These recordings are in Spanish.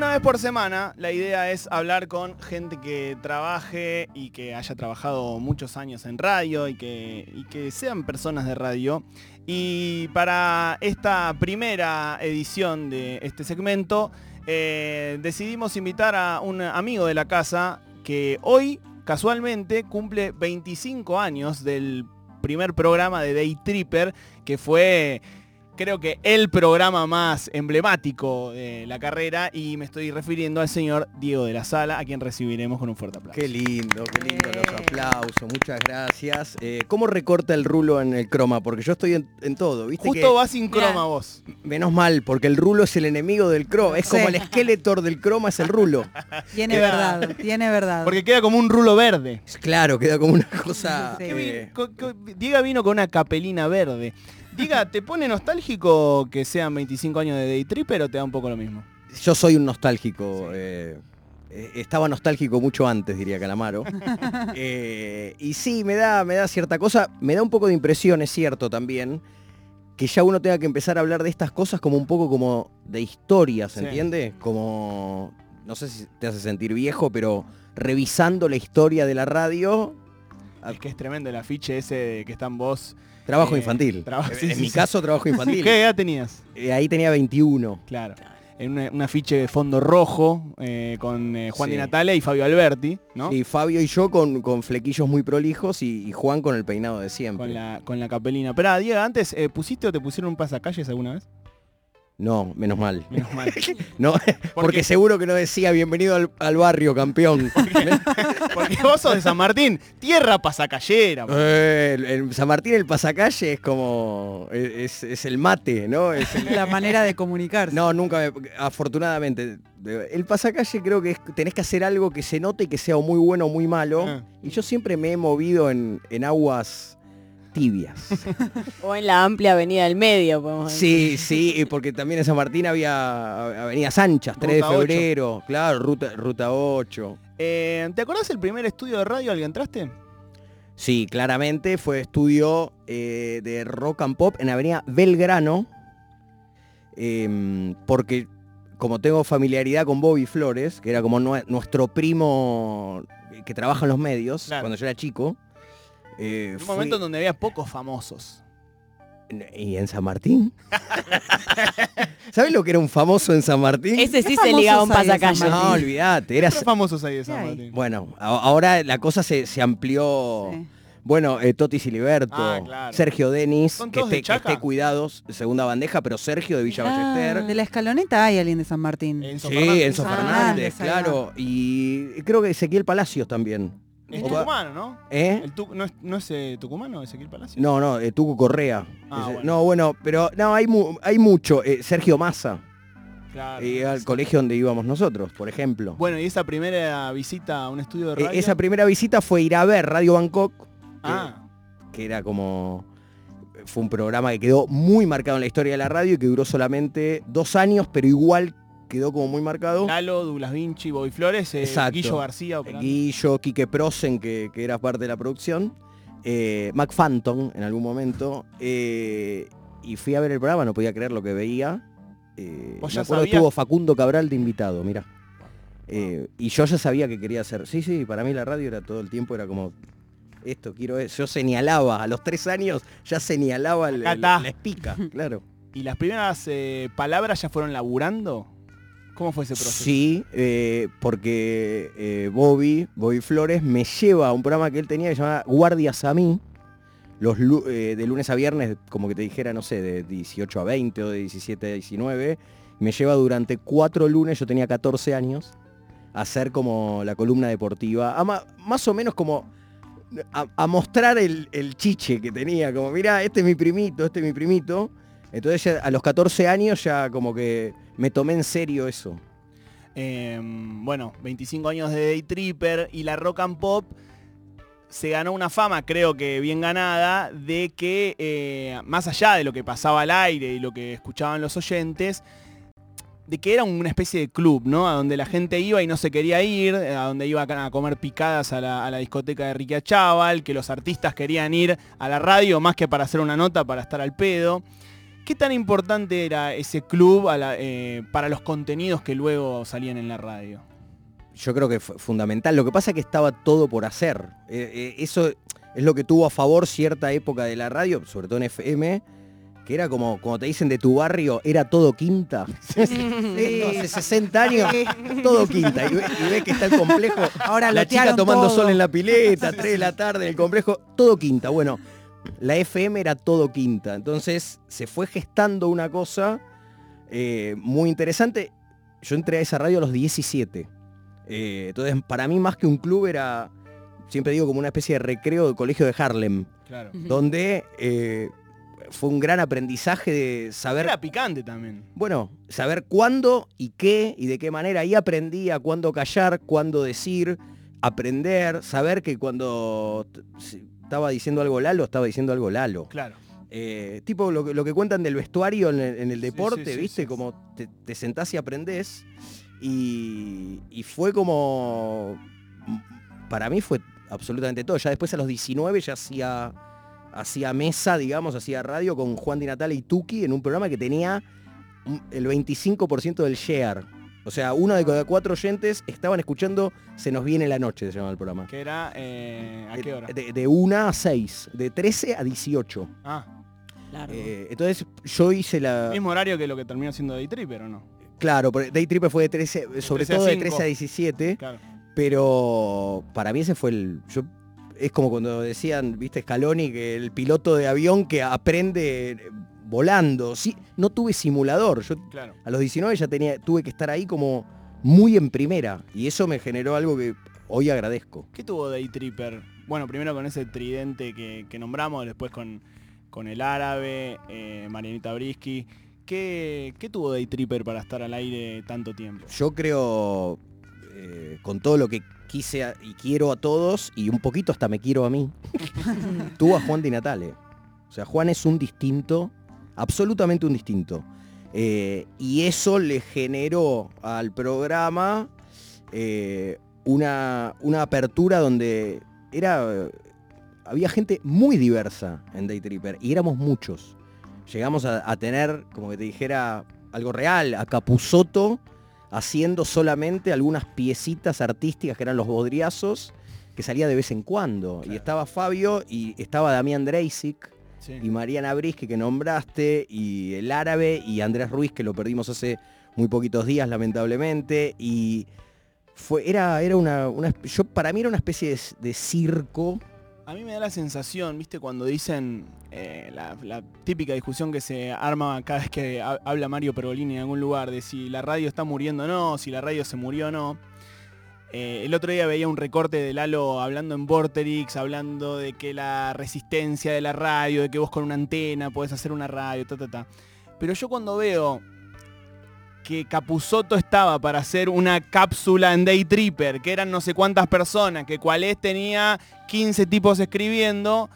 una vez por semana la idea es hablar con gente que trabaje y que haya trabajado muchos años en radio y que, sean personas de radio. Y para esta primera edición de este segmento eh, decidimos invitar a un amigo de la casa que hoy casualmente cumple 25 años del primer programa de Day Tripper que fue creo que el programa más emblemático de la carrera y me estoy refiriendo al señor Diego de la Sala, a quien recibiremos con un fuerte aplauso. Qué lindo, qué lindo los aplausos, muchas gracias. Eh, ¿Cómo recorta el rulo en el croma? Porque yo estoy en, todo, ¿viste? Justo vas sin croma vos. Menos mal, porque el rulo es el enemigo del croma, es como el esqueleto del croma, es el rulo. Tiene verdad, tiene verdad. Porque queda como un rulo verde. Claro, queda como una cosa... Eh, Diego vino con una capelina verde. Diga, ¿te pone nostálgico que sean 25 años de Day Tripper o te da un poco lo mismo? Yo soy un nostálgico. Eh, eh, estaba nostálgico mucho antes, diría Calamaro. Eh, y sí, me da, me da cierta cosa. Me da un poco de impresión, es cierto también, que ya uno tenga que empezar a hablar de estas cosas como un poco como de historias, ¿se entiende? Como, no sé si te hace sentir viejo, pero revisando la historia de la radio. Es que es tremendo el afiche ese que están vos Trabajo eh, infantil. en mi caso, trabajo infantil. ¿Qué edad tenías? Eh, ahí tenía 21. Claro. En un afiche de fondo rojo eh, con Juan Di Natalia y Fabio Alberti, ¿no? Y Fabio y yo con, con flequillos muy prolijos y, Juan con el peinado de siempre. Con la, con la capelina. Pero, Diego, antes, ¿pusiste o te pusieron un pasacalles alguna vez? No, menos mal. Menos mal. no, porque seguro que no decía bienvenido al, barrio, campeón. porque vos sos de San Martín, tierra pasacallera. Eh, San Martín el pasacalle es como. es, el mate, ¿no? Es La manera de comunicarse. No, nunca afortunadamente. El pasacalle creo que tenés que hacer algo que se note y que sea muy bueno o muy malo. Ah. Y yo siempre me he movido en, en aguas tibias. o en la amplia avenida del medio, podemos decir. Sí, sí, porque también en San Martín había avenidas anchas, 3 de febrero, claro, ruta, ruta 8. Eh, ¿Te acordás el primer estudio de radio al que entraste? Sí, claramente fue estudio eh, de rock and pop en Avenida Belgrano, em, porque como tengo familiaridad con Bobby Flores, que era como nuestro primo que trabaja en los medios, cuando yo era chico, eh, un momento en donde había pocos famosos. ¿Y en San Martín? ¿Sabes lo que era un famoso en San Martín? Ese sí se ligaba un pasacalle. No, olvídate. Era... famosos ahí de San Martín? Bueno, ahora la cosa se, amplió. Bueno, eh, Toti Siliberto, ah, Sergio Denis, que esté, cuidados, segunda bandeja, pero Sergio de Villa ah, Ballester. De la escoloneta hay alguien de San Martín. sí, Enzo Fernández, claro. Y creo que Ezequiel Palacios también. Es tucumano, ¿no? ¿Eh? ¿No es, eh, tucumano Ezequiel Palacio? No, no, eh, Tuco Correa. Ah, no, bueno, pero no, hay, hay mucho. Eh, Sergio Massa. Claro. al colegio donde íbamos nosotros, por ejemplo. Bueno, y esa primera visita a un estudio de radio. esa primera visita fue ir a ver Radio Bangkok. Ah. Que era como. Fue un programa que quedó muy marcado en la historia de la radio y que duró solamente dos años, pero igual quedó como muy marcado. Lalo, Douglas Vinci, Bobby Flores, eh, Guillo García. Guillo, Quique Prosen, que, era parte de la producción. Eh, Mac Phantom en algún momento. Eh, y fui a ver el programa, no podía creer lo que veía. Eh, me acuerdo que estuvo Facundo Cabral de invitado, mira. y yo ya sabía que quería hacer. Sí, sí, para mí la radio era todo el tiempo, era como esto, quiero Yo señalaba, a los tres años ya señalaba la espica, claro. ¿Y las primeras palabras ya fueron laburando? ¿Cómo fue ese proceso? Sí, eh, porque eh, Bobby, Bobby Flores, me lleva a un programa que él tenía que se llama Guardias a mí, los, eh, de lunes a viernes, como que te dijera, no sé, de 18 a 20 o de 17 a 19. Me lleva durante cuatro lunes, yo tenía 14 años, a hacer como la columna deportiva, más o menos como a, mostrar el, el, chiche que tenía, como, mira, este es mi primito, este es mi primito. Entonces a los 14 años ya como que me tomé en serio eso. Em, bueno, 25 años de Day Tripper y la rock and pop se ganó una fama, creo que bien ganada, de que eh, más allá de lo que pasaba al aire y lo que escuchaban los oyentes, de que era una especie de club, ¿no? A donde la gente iba y no se quería ir, a donde iba a comer picadas a la, discoteca de Riquia Chaval, que los artistas querían ir a la radio más que para hacer una nota, para estar al pedo ¿Qué tan importante era ese club a la- eh, para los contenidos que luego salían en la radio? Yo creo que fue fundamental. Lo que pasa es que estaba todo por hacer. Eh, eh, eso es lo que tuvo a favor cierta época de la radio, sobre todo en FM, que era como, como te dicen de tu barrio, era todo quinta. Esto hace 60 años, todo quinta. Y, ve- y ves que está el complejo. Ahora la chica tomando todo. sol en la pileta, 3 de la tarde en el complejo, todo quinta. Bueno, la FM era todo quinta. Entonces se fue gestando una cosa eh, muy interesante. Yo entré a esa radio a los 17. Eh, entonces, para mí más que un club era, siempre digo, como una especie de recreo de colegio de Harlem, Claro. donde eh, fue un gran aprendizaje de saber Era picante también. bueno, saber cuándo y qué y de qué manera. Ahí aprendí a cuándo callar, cuándo decir, aprender, saber que cuando estaba diciendo algo Lalo, estaba diciendo algo Lalo. Claro. Eh, tipo lo, que- lo que cuentan del vestuario en el, en el Sí, deporte, sí, sí, ¿viste? sí. Como te, te sentás y aprendés. Y, y fue como... Para mí fue absolutamente todo. Ya después a los 19 ya hacía, hacía mesa, digamos, hacía radio con Juan Di Natale y Tuki en un programa que tenía el 25% del share. O sea, uno de cada cuatro oyentes estaban escuchando Se nos viene la noche, se llama el programa. Que era... eh, ¿A qué hora? De, de 1 a 6, de 13 a 18. Ah, Largo. Eh, entonces yo hice la... mismo horario que lo que terminó siendo Day Tripper, ¿o no? Claro, pero Day Tripper fue de 13, sobre 13 a todo de 5. 13 a 17, Claro. pero para mí ese fue el... Yo, es como cuando decían, viste, Scaloni, que el piloto de avión que aprende volando. Sí, no tuve simulador. Yo Claro. a los 19 ya tenía, tuve que estar ahí como muy en primera. Y eso me generó algo que hoy agradezco. ¿Qué tuvo Day Tripper? Bueno, primero con ese tridente que, que nombramos, después con, con el árabe, eh, Marianita Brisky. ¿Qué, ¿Qué tuvo Day Tripper para estar al aire tanto tiempo? Yo creo, eh, con todo lo que quise a- y quiero a todos, y un poquito hasta me quiero a mí, tuvo a Juan Di Natale. O sea, Juan es un distinto, absolutamente un distinto. Eh, y eso le generó al programa eh, una, una apertura donde era. Había gente muy diversa en Day Tripper y éramos muchos. Llegamos a, a tener, como que te dijera, algo real, a Capuzoto haciendo solamente algunas piecitas artísticas que eran los bodriazos, que salía de vez en cuando. Y estaba Fabio y estaba Damián Dreisic Sí. y Mariana Brisky que nombraste, y el árabe, y Andrés Ruiz, que lo perdimos hace muy poquitos días, lamentablemente, y fue, era, era una, yo, para mí era una especie de, de circo. A mí me da la sensación, viste, cuando dicen eh, la, la típica discusión que se arma cada vez que ha- habla Mario Pergolini en algún lugar, de si la radio está muriendo o no, si la radio se murió o no. Eh, el otro día veía un recorte de Lalo hablando en Vorterix, hablando de que la resistencia de la radio, de que vos con una antena podés hacer una radio, ta, ta, ta. Pero yo cuando veo que Capuzoto estaba para hacer una cápsula en Day Tripper, que eran no sé cuántas personas, que Cualés tenía 15 tipos escribiendo,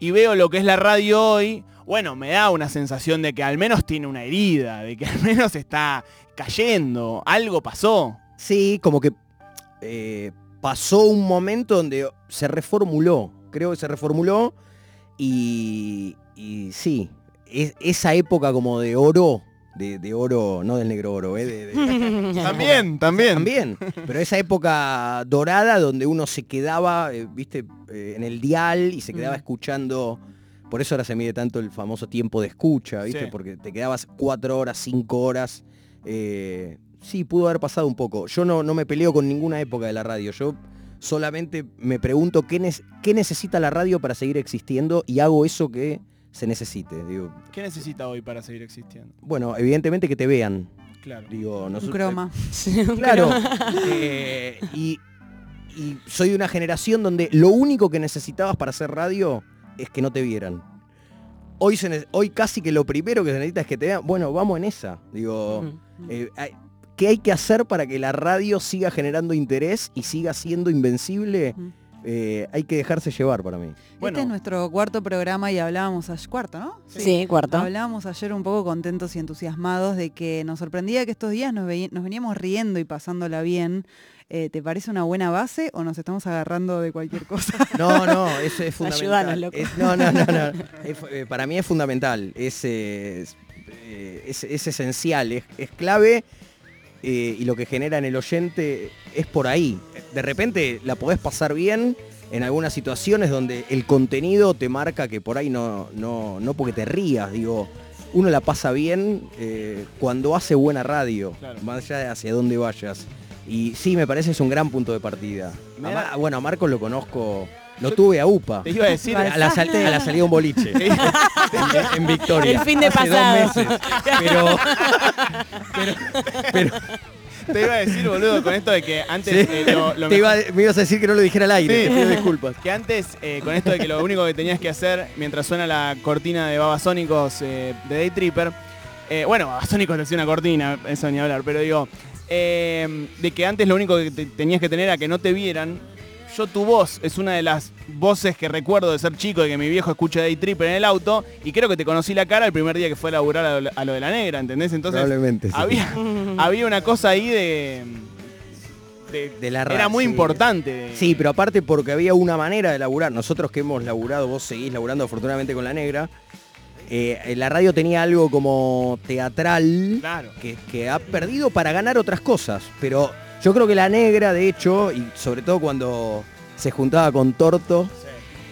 y veo lo que es la radio hoy, bueno, me da una sensación de que al menos tiene una herida, de que al menos está cayendo, algo pasó. Sí, como que eh, pasó un momento donde se reformuló, creo que se reformuló, y, y sí, es- esa época como de oro, de, de oro, no del negro oro, eh, de- de, También, también. También, pero esa época dorada donde uno se quedaba, eh, viste, eh, en el dial y se quedaba Mm. escuchando, por eso ahora se mide tanto el famoso tiempo de escucha, viste, Sí. porque te quedabas cuatro horas, cinco horas. eh, sí, pudo haber pasado un poco. Yo no, no me peleo con ninguna época de la radio, yo solamente me pregunto qué, nes- qué necesita la radio para seguir existiendo y hago eso que se necesite. Digo, ¿Qué necesita hoy para seguir existiendo? bueno, evidentemente que te vean. Claro. Digo, Un croma. Claro. eh, y, y soy de una generación donde lo único que necesitabas para hacer radio es que no te vieran. Hoy, se ne- hoy casi que lo primero que se necesita es que te vean. Bueno, vamos en esa. Digo, eh, ¿qué hay que hacer para que la radio siga generando interés y siga siendo invencible? Eh, hay que dejarse llevar para mí. Bueno. Este es nuestro cuarto programa y hablábamos ayer, cuarto, ¿no? Sí, cuarto. Hablábamos ayer un poco contentos y entusiasmados de que nos sorprendía que estos días nos, veníamos riendo y pasándola bien. Eh, ¿Te parece una buena base o nos estamos agarrando de cualquier cosa? No, no, eso es fundamental. Ayúdanos, loco. Es- no, no, no, no. Es eh, para mí es fundamental. Es, es- eh, es, es esencial, es, es clave eh, y lo que genera en el oyente es por ahí. De repente la podés pasar bien en algunas situaciones donde el contenido te marca que por ahí no, no, no porque te rías, digo, uno la pasa bien eh, cuando hace buena radio, Claro. más allá de hacia dónde vayas. Y sí, me parece es un gran punto de partida. A bueno, a Marcos lo conozco, lo tuve a UPA. Te iba a decir, A la, sal- a la salida de un boliche. en, en Victoria. El fin de hace pasado. Dos meses. Pero, pero, pero te iba a decir, boludo, con esto de que antes Sí. eh, lo- lo te iba- me ibas a decir que no lo dijera al aire. Sí. Te pido disculpas. Que antes, eh, con esto de que lo único que tenías que hacer mientras suena la cortina de Babasónicos eh, de Day Tripper, eh, bueno, Babasónicos le hacía una cortina, eso ni hablar, pero digo, eh, de que antes lo único que te- tenías que tener era que no te vieran. Yo tu voz es una de las voces que recuerdo de ser chico, de que mi viejo escucha Day Tripper en el auto, y creo que te conocí la cara el primer día que fue a laburar a lo, a lo de la negra, ¿entendés? Entonces Probablemente. sí. había, había una cosa ahí de... de- De la era ra- muy sí. importante. Sí, pero aparte porque había una manera de laburar. Nosotros que hemos laburado, vos seguís laburando afortunadamente con la negra. eh, la radio tenía algo como teatral Claro. que, que ha perdido para ganar otras cosas. Pero yo creo que la negra, de hecho, y sobre todo cuando se juntaba con Torto,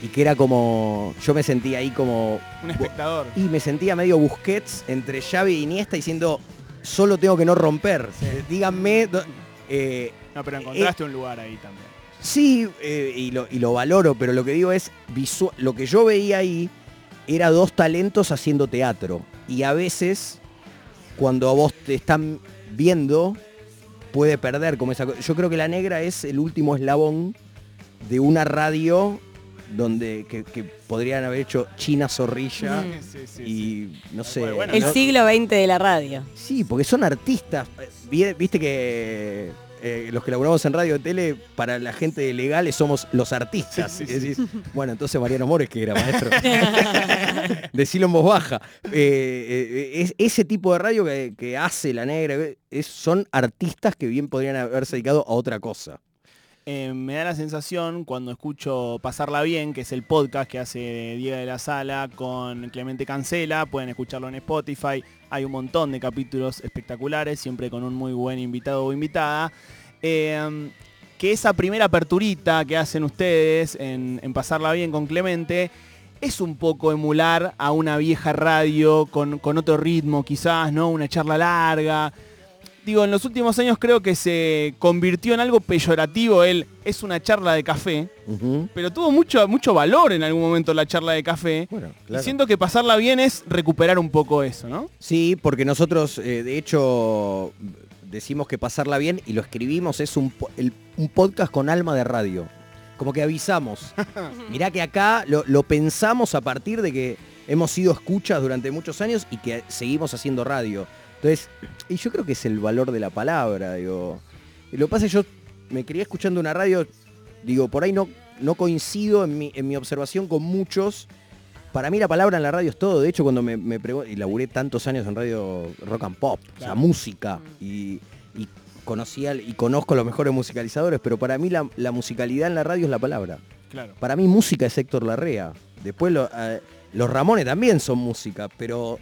y que era como. Yo me sentía ahí como. Un espectador. Y me sentía medio Busquets entre Xavi y Iniesta diciendo. Solo tengo que no romper. Eh, Díganme. eh, No, pero encontraste un lugar ahí también. Sí, eh, y, lo, y lo valoro, pero lo que digo es, lo que yo veía ahí era dos talentos haciendo teatro. Y a veces, cuando a vos te están viendo, puede perder como esa cosa. Yo creo que La Negra es el último eslabón de una radio donde que, que podrían haber hecho China Zorrilla Mm. Sí, sí, sí. y no sé. Bueno, bueno, El ¿no? siglo XX de la radio. Sí, porque son artistas. Vi- Viste que eh, los que laburamos en radio y tele, para la gente legales somos los artistas. Sí, sí, Y decís, bueno, entonces Mariano Mores que era maestro. Decilo en voz baja. Eh, eh, es, ese tipo de radio que, que hace la negra es- son artistas que bien podrían haberse dedicado a otra cosa. Eh, me da la sensación cuando escucho Pasarla Bien, que es el podcast que hace Diego de la Sala con Clemente Cancela, pueden escucharlo en Spotify, hay un montón de capítulos espectaculares, siempre con un muy buen invitado o invitada, eh, que esa primera aperturita que hacen ustedes en, Pasarla Bien con Clemente, es un poco emular a una vieja radio con, con otro ritmo quizás, ¿no? Una charla larga, digo, en los últimos años creo que se convirtió en algo peyorativo él es una charla de café, pero tuvo mucho, mucho valor en algún momento la charla de café. Bueno, Y siento que pasarla bien es recuperar un poco eso, ¿no? Sí, porque nosotros, eh, de hecho, decimos que pasarla bien y lo escribimos, es un, po- el- un podcast con alma de radio. Como que avisamos. Mirá que acá lo, lo pensamos a partir de que hemos sido escuchas durante muchos años y que seguimos haciendo radio. Entonces, y yo creo que es el valor de la palabra, digo. Lo que pasa es que yo me crié escuchando una radio, digo, por ahí no, no coincido en mi, en mi observación con muchos. Para mí la palabra en la radio es todo. De hecho, cuando me, me y laburé tantos años en radio rock and pop, o sea, música, y, y conocía y conozco a los mejores musicalizadores, pero para mí la, la musicalidad en la radio es la palabra. Claro. Para mí música es Héctor Larrea. Después lo- eh, los Ramones también son música, pero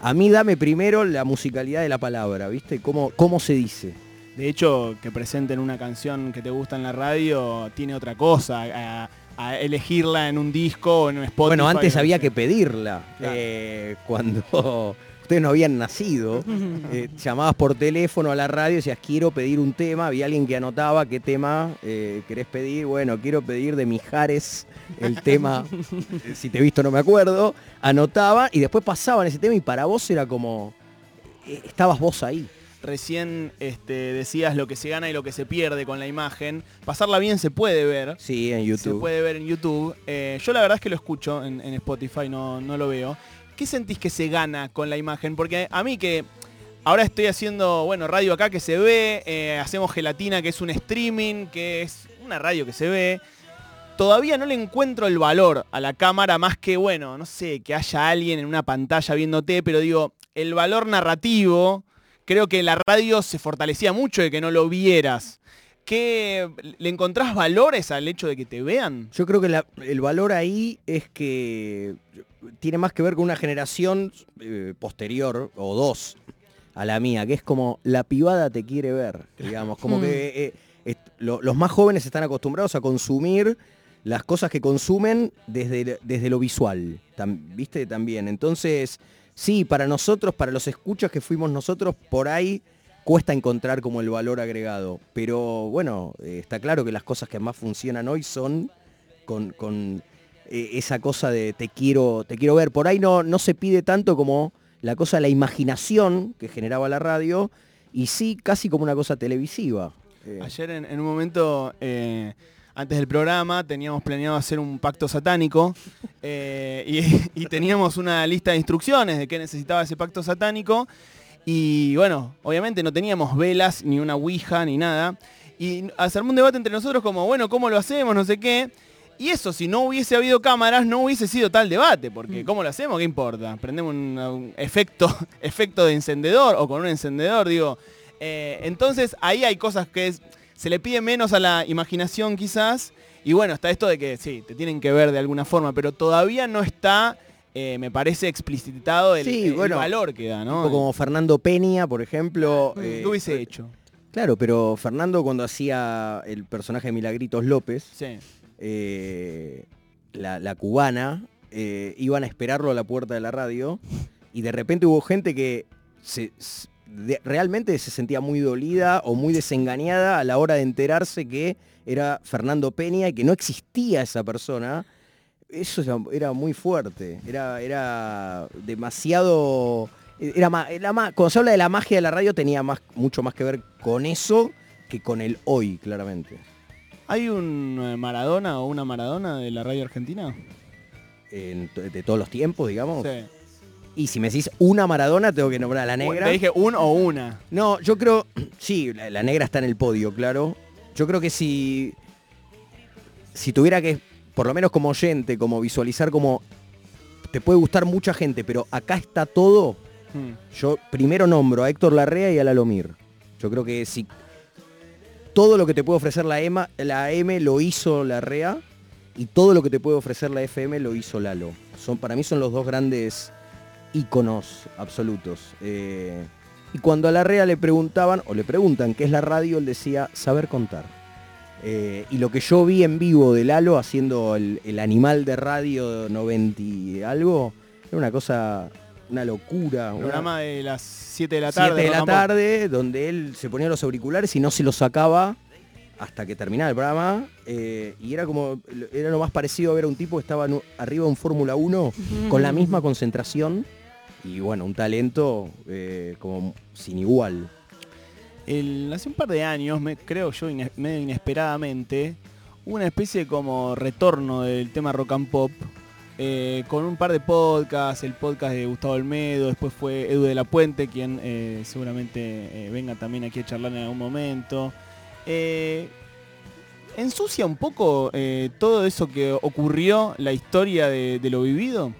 a mí dame primero la musicalidad de la palabra, ¿viste? ¿Cómo, cómo se dice? De hecho, que presenten una canción que te gusta en la radio tiene otra cosa, a, a elegirla en un disco o en un Spotify. bueno, antes había que pedirla. Claro. eh, cuando ustedes no habían nacido, eh, llamabas por teléfono a la radio y decías, quiero pedir un tema. Había alguien que anotaba qué tema eh, querés pedir. Bueno, quiero pedir de Mijares el tema, si te he visto no me acuerdo. Anotaba y después pasaban ese tema y para vos era como, eh, estabas vos ahí. Recién este, decías lo que se gana y lo que se pierde con la imagen. Pasarla bien se puede ver. Sí, en Se YouTube. puede ver en YouTube. Eh, yo la verdad es que lo escucho en, en Spotify, no, no lo veo. ¿Qué sentís que se gana con la imagen? Porque a mí que ahora estoy haciendo, bueno, radio acá que se ve, eh, hacemos gelatina que es un streaming, que es una radio que se ve. Todavía no le encuentro el valor a la cámara más que, bueno, no sé, que haya alguien en una pantalla viéndote, pero digo, el valor narrativo, creo que la radio se fortalecía mucho de que no lo vieras. ¿Qué, ¿Le encontrás valores al hecho de que te vean? Yo creo que el valor ahí es que tiene más que ver con una generación eh, posterior, o dos, a la mía, que es como la pibada te quiere ver, digamos, como Mm. que eh, lo- los más jóvenes están acostumbrados a consumir las cosas que consumen desde, desde lo visual, tam- ¿viste? También. Entonces, sí, para nosotros, para los escuchas que fuimos nosotros, por ahí cuesta encontrar como el valor agregado. Pero bueno, eh, está claro que las cosas que más funcionan hoy son con, con, eh, esa cosa de te quiero, te quiero ver. Por ahí no, no se pide tanto como la cosa de la imaginación que generaba la radio, y sí casi como una cosa televisiva. Eh, Ayer en, en un momento, eh, antes del programa, teníamos planeado hacer un pacto satánico eh, y, y teníamos una lista de instrucciones de qué necesitaba ese pacto satánico. Y bueno, obviamente no teníamos velas, ni una ouija, ni nada. Y hacer un debate entre nosotros como, bueno, ¿cómo lo hacemos? No sé qué. Y eso, si no hubiese habido cámaras, no hubiese sido tal debate, porque ¿cómo lo hacemos? ¿Qué importa? Prendemos un, un efecto, efecto de encendedor o con un encendedor, digo. Eh, entonces ahí hay cosas que es- se le pide menos a la imaginación quizás. Y bueno, está esto de que sí, te tienen que ver de alguna forma, pero todavía no está, eh, me parece, explicitado el, Sí, el bueno, valor que da, ¿no? tipo como Fernando Peña, por ejemplo. Mm, eh, ¿Qué hubiese hecho? Claro, pero Fernando cuando hacía el personaje de Milagritos López, Sí. Eh, la, cubana, eh, iban a esperarlo a la puerta de la radio y de repente hubo gente que realmente se sentía muy dolida o muy desengañada a la hora de enterarse que era Fernando Peña y que no existía esa persona. Eso era, muy fuerte, era, era demasiado... Era era cuando se habla de la magia de la radio tenía mucho más que ver con eso que con el hoy, claramente. ¿Hay un eh, Maradona o una Maradona de la radio argentina? En to- de todos los tiempos, digamos. Sí. Y si me decís una Maradona, tengo que nombrar a la negra. Te dije un o una. No, yo creo, sí, la, la negra está en el podio, claro. Yo creo que si, si tuviera que, por lo menos como oyente, como visualizar como, te puede gustar mucha gente, pero acá está todo, Mm. yo primero nombro a Héctor Larrea y a Lalomir. Yo creo que si todo lo que te puede ofrecer la, EMA, la M lo hizo Larrea y todo lo que te puede ofrecer la FM lo hizo Lalo. Son, para mí son los dos grandes íconos absolutos. Eh, y cuando a Larrea le preguntaban, o le preguntan qué es la radio, él decía saber contar. Eh, y lo que yo vi en vivo de Lalo haciendo el, el animal de radio 90 y algo, era una cosa, una locura. una- Programa de las 7 de la tarde. 7 de la tarde, donde él se ponía los auriculares y no se los sacaba hasta que terminaba el programa. eh, y era como, era lo más parecido a ver a un tipo que estaba un- arriba de un Fórmula 1 con la misma concentración y bueno, un talento eh, como sin igual. El- hace un par de años, me, creo yo medio inesperadamente, hubo una especie de como retorno del tema rock and pop, eh, con un par de podcasts, el podcast de Gustavo Olmedo, después fue Edu de la Puente, quien eh, seguramente eh, venga también aquí a charlar en algún momento. ¿Ensucia un poco todo eso que ocurrió, la historia de, lo vivido?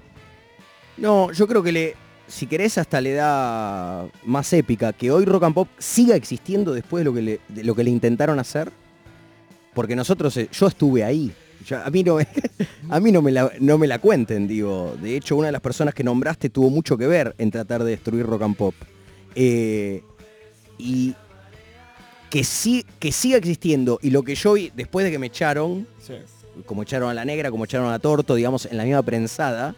No, yo creo que le, si querés, hasta le da más épica que hoy Rock and Pop siga existiendo después de lo que le, de lo que le intentaron hacer. Porque nosotros, yo estuve ahí. Ya, a mí, no, me- a mí no, me la, no me la cuenten, digo. De hecho, una de las personas que nombraste tuvo mucho que ver en tratar de destruir Rock and Pop. Eh, y que, sí, que siga existiendo. Y lo que yo vi después de que me echaron, como echaron a la negra, como echaron a Torto, digamos, en la misma prensada.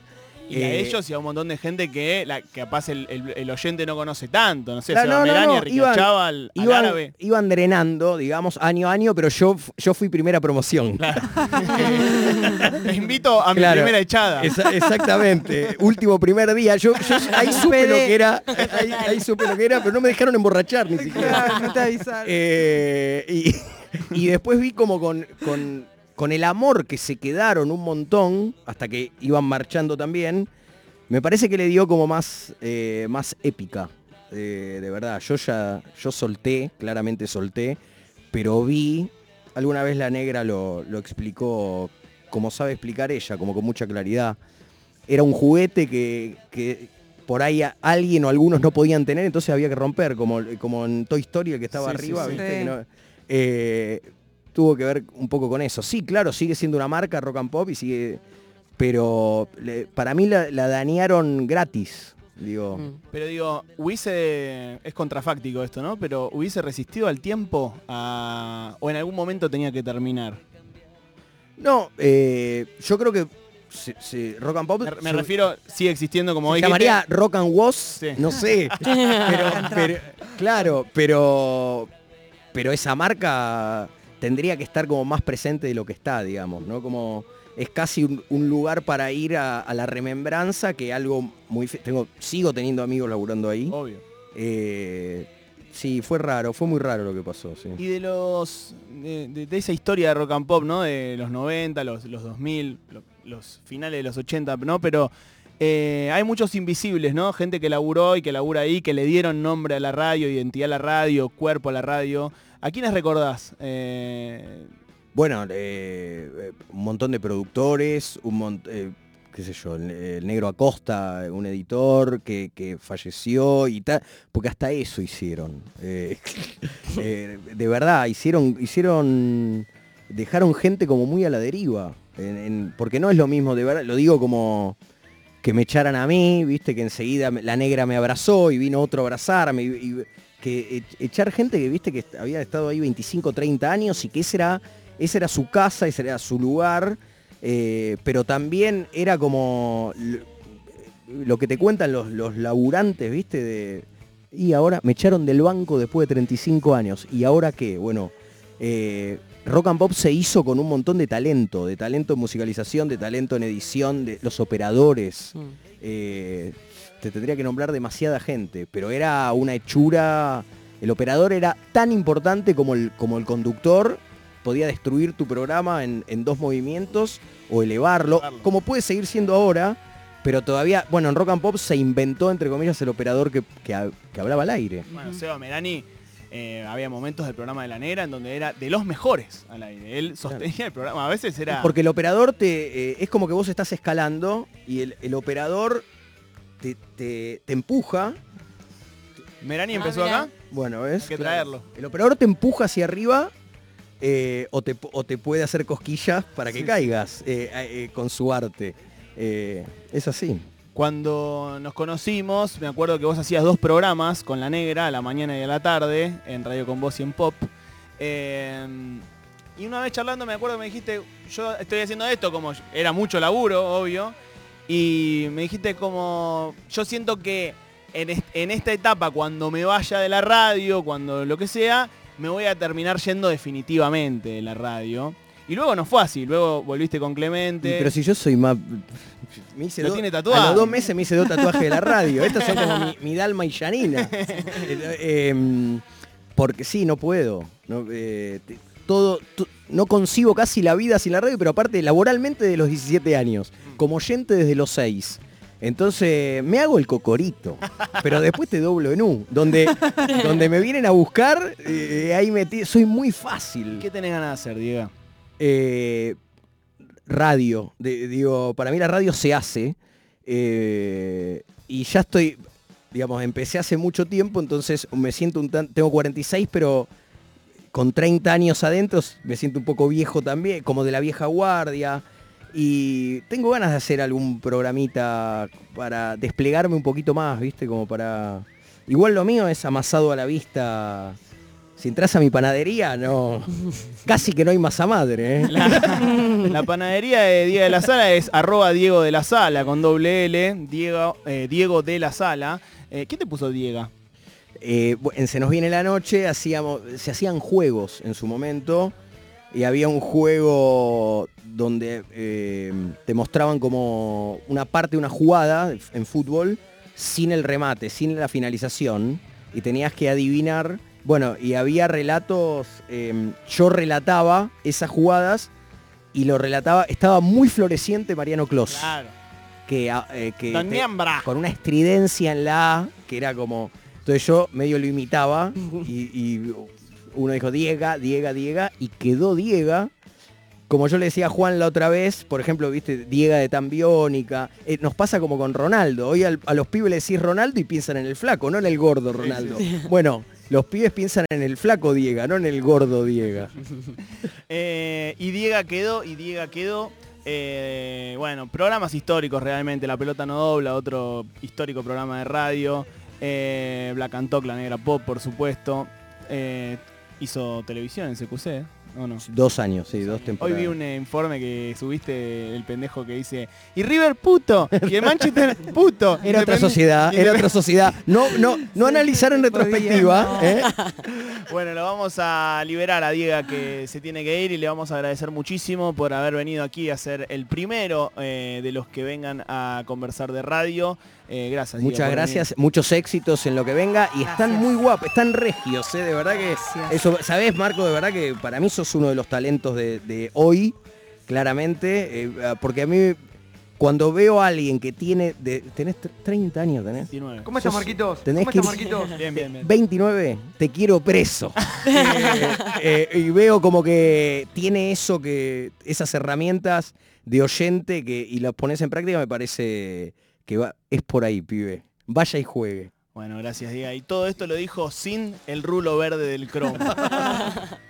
Y a eh, ellos y a un montón de gente que la, que capaz el, el- el oyente no conoce tanto. No sé, Claro, Seba no, no, Melania, no, iban- al iban, árabe. iban drenando, digamos, año a año, pero yo, yo fui primera promoción. Te invito a mi Claro. primera echada. Esa- exactamente. Último primer día. Yo, yo ahí supe lo que era. Ahí, ahí supe lo que era, pero no me dejaron emborrachar ni siquiera. Claro, no te avisaron. Eh, y, y después vi como con, con, con el amor que se quedaron un montón, hasta que iban marchando también, me parece que le dio como más, eh, más épica. Eh, de verdad, yo ya, yo solté, claramente solté, pero vi, alguna vez la negra lo, lo explicó como sabe explicar ella, como con mucha claridad. Era un juguete que, que por ahí a- alguien o algunos no podían tener, entonces había que romper, como, como en Toy Story el que estaba Sí, arriba, sí. ¿viste? Sí. Que no- eh, tuvo que ver un poco con eso. Sí, claro, sigue siendo una marca rock and pop y sigue pero le- para mí la, la dañaron gratis. Digo, Mm. Pero digo, hubiese, es contrafáctico esto, ¿no? Pero hubiese resistido al tiempo a- o en algún momento tenía que terminar. no, eh, yo creo que se- Rock and Pop Me, me se- refiero, sigue existiendo como hoy. llamaría Rock and Was, Sí. no sé, pero, pero- claro, pero pero esa marca tendría que estar como más presente de lo que está, digamos, ¿no? Como es casi un, un lugar para ir a, a la remembranza que algo muy tengo sigo teniendo amigos laburando ahí. Obvio. Eh, sí, fue raro, fue muy raro lo que pasó, sí. Y de los de, de- de esa historia de rock and pop, ¿no? De los 90, los, los 2000, lo- los finales de los 80, ¿no? Pero eh, hay muchos invisibles, ¿no? Gente que laburó y que labura ahí, que le dieron nombre a la radio, identidad a la radio, cuerpo a la radio. ¿A quiénes recordás? Eh, Bueno, eh, eh, un montón de productores, un mon- eh, qué sé yo, el, negro Acosta, un editor que, falleció y tal, porque hasta eso hicieron. De verdad, hicieron, hicieron, dejaron gente como muy a la deriva. porque no es lo mismo, de verdad, lo digo como que me echaran a mí, viste, que enseguida la negra me abrazó y vino otro a abrazarme. Que e- echar gente que viste que había estado ahí 25, 30 años y que ese era, ese era su casa, ese era su lugar, eh, pero también era como lo, lo que te cuentan los, los laburantes, viste, de... Y ahora me echaron del banco después de 35 años. ¿Y ahora qué? Bueno, eh, Rock and Pop se hizo con un montón de talento, de talento en musicalización, de talento en edición, de los operadores. Mm. Eh, te tendría que nombrar demasiada gente, pero era una hechura. El operador era tan importante como el, como el conductor, podía destruir tu programa en, en dos movimientos o elevarlo, Elevarlo. como puede seguir siendo ahora, pero todavía, bueno, en Rock and Pop se inventó, entre comillas, el operador que, que hablaba al aire. bueno, Seba Merani, eh, había momentos del programa de La Negra en donde era de los mejores al aire. Él sostenía el programa. A veces era... Porque el operador te. eh, es como que vos estás escalando y el, el operador te, te- te empuja. Merani Ah, empezó mirá. acá. Bueno, ¿ves? Hay que Claro. traerlo. El operador te empuja hacia arriba eh, o, te, o te puede hacer cosquillas para que Sí, caigas eh, eh, con su arte. Eh, es así. Cuando nos conocimos, me acuerdo que vos hacías dos programas con La Negra, a la mañana y a la tarde, en Radio Con Voz y en Pop. Eh, y una vez charlando me acuerdo que me dijiste, yo estoy haciendo esto como era mucho laburo, obvio. Y me dijiste como, yo siento que en, est- en esta etapa, cuando me vaya de la radio, cuando lo que sea, me voy a terminar yendo definitivamente de la radio. Y luego no fue así, luego volviste con Y, Clemente. pero si yo soy más. Me hice Lo dos- tiene A tatuado. los dos meses me hice dos tatuajes de la radio. Estos son como mi, mi Dalma y Janina. Eh, em, porque sí, no puedo. No, eh, todo, to- no concibo casi la vida sin la radio, pero aparte laboralmente de los 17 años. Como oyente desde los 6. Entonces me hago el cocorito, pero después te doblo en U, donde, donde me vienen a buscar, eh, ahí metí, soy muy fácil. ¿Qué tenés ganas de hacer, Diego? Eh, radio. De- digo, para mí la radio se hace. eh, y ya estoy, digamos, empecé hace mucho tiempo, entonces me siento un tan, tengo 46, pero con 30 años adentro me siento un poco viejo también, como de la vieja guardia. Y tengo ganas de hacer algún programita para desplegarme un poquito más, ¿viste? Como para... Igual lo mío es amasado a la vista. Si entras a mi panadería, no... Casi que no hay masa madre, ¿eh? La, la panadería de Diego de la Sala es arroba Diego de la Sala con doble L, Diego, eh, Diego de la Sala. Eh, ¿Qué te puso Diego? Eh, en Se nos viene la noche hacíamos, se hacían juegos en su momento y había un juego donde eh, te mostraban como una parte de una jugada en fútbol sin el remate, sin la finalización y tenías que adivinar, bueno, y había relatos, eh, yo relataba esas jugadas y lo relataba, estaba muy floreciente Mariano Clos, Claro. que, ah, eh, que te- con una estridencia en la A, que era como... Entonces yo medio lo imitaba y, y uno dijo Diega, Diega, Diega, y quedó Diega. Como yo le decía a Juan la otra vez, por ejemplo, viste, Diega de Tambiónica, eh, nos pasa como con Ronaldo. Hoy al- a los pibes le decís Ronaldo y piensan en el flaco, no en el gordo Ronaldo. Bueno, los pibes piensan en el flaco Diega, no en el gordo Diega. Eh, y Diego quedó, y Diego quedó. Eh, bueno, programas históricos realmente, La Pelota No Dobla, otro histórico programa de radio. Eh, Black and La Negra Pop, por supuesto. Eh, hizo televisión en CQC, ¿o no? Dos años, sí, dos Hoy temporadas. vi un eh, informe que subiste el pendejo que dice y River puto y el Manchester puto. Era otra sociedad, era otra sociedad. No, no, no analizar en retrospectiva. no. ¿eh? Bueno, lo vamos a liberar a Diego que se tiene que ir y le vamos a agradecer muchísimo por haber venido aquí a ser el primero eh, de los que vengan a conversar de radio. Eh, gracias. Diego, Muchas gracias, muchos éxitos en lo que venga y están muy guapos, están regios, ¿eh? de verdad que Gracias. eso, ¿sabés Marco? De verdad que para mí sos uno de los talentos de, de hoy, claramente, eh, porque a mí cuando veo a alguien que tiene, de, tenés tr- 30 años, tenés, 29. ¿Cómo estás, Marquitos? tenés ¿Cómo que estás, Marquitos? Bien, bien, bien. 29, te quiero preso. Eh, eh, y veo como que tiene eso que, esas herramientas de oyente que, y las pones en práctica, me parece que va, es por ahí, pibe. Vaya y juegue. Bueno, gracias Diego. Y todo esto lo dijo sin el rulo verde del cromo.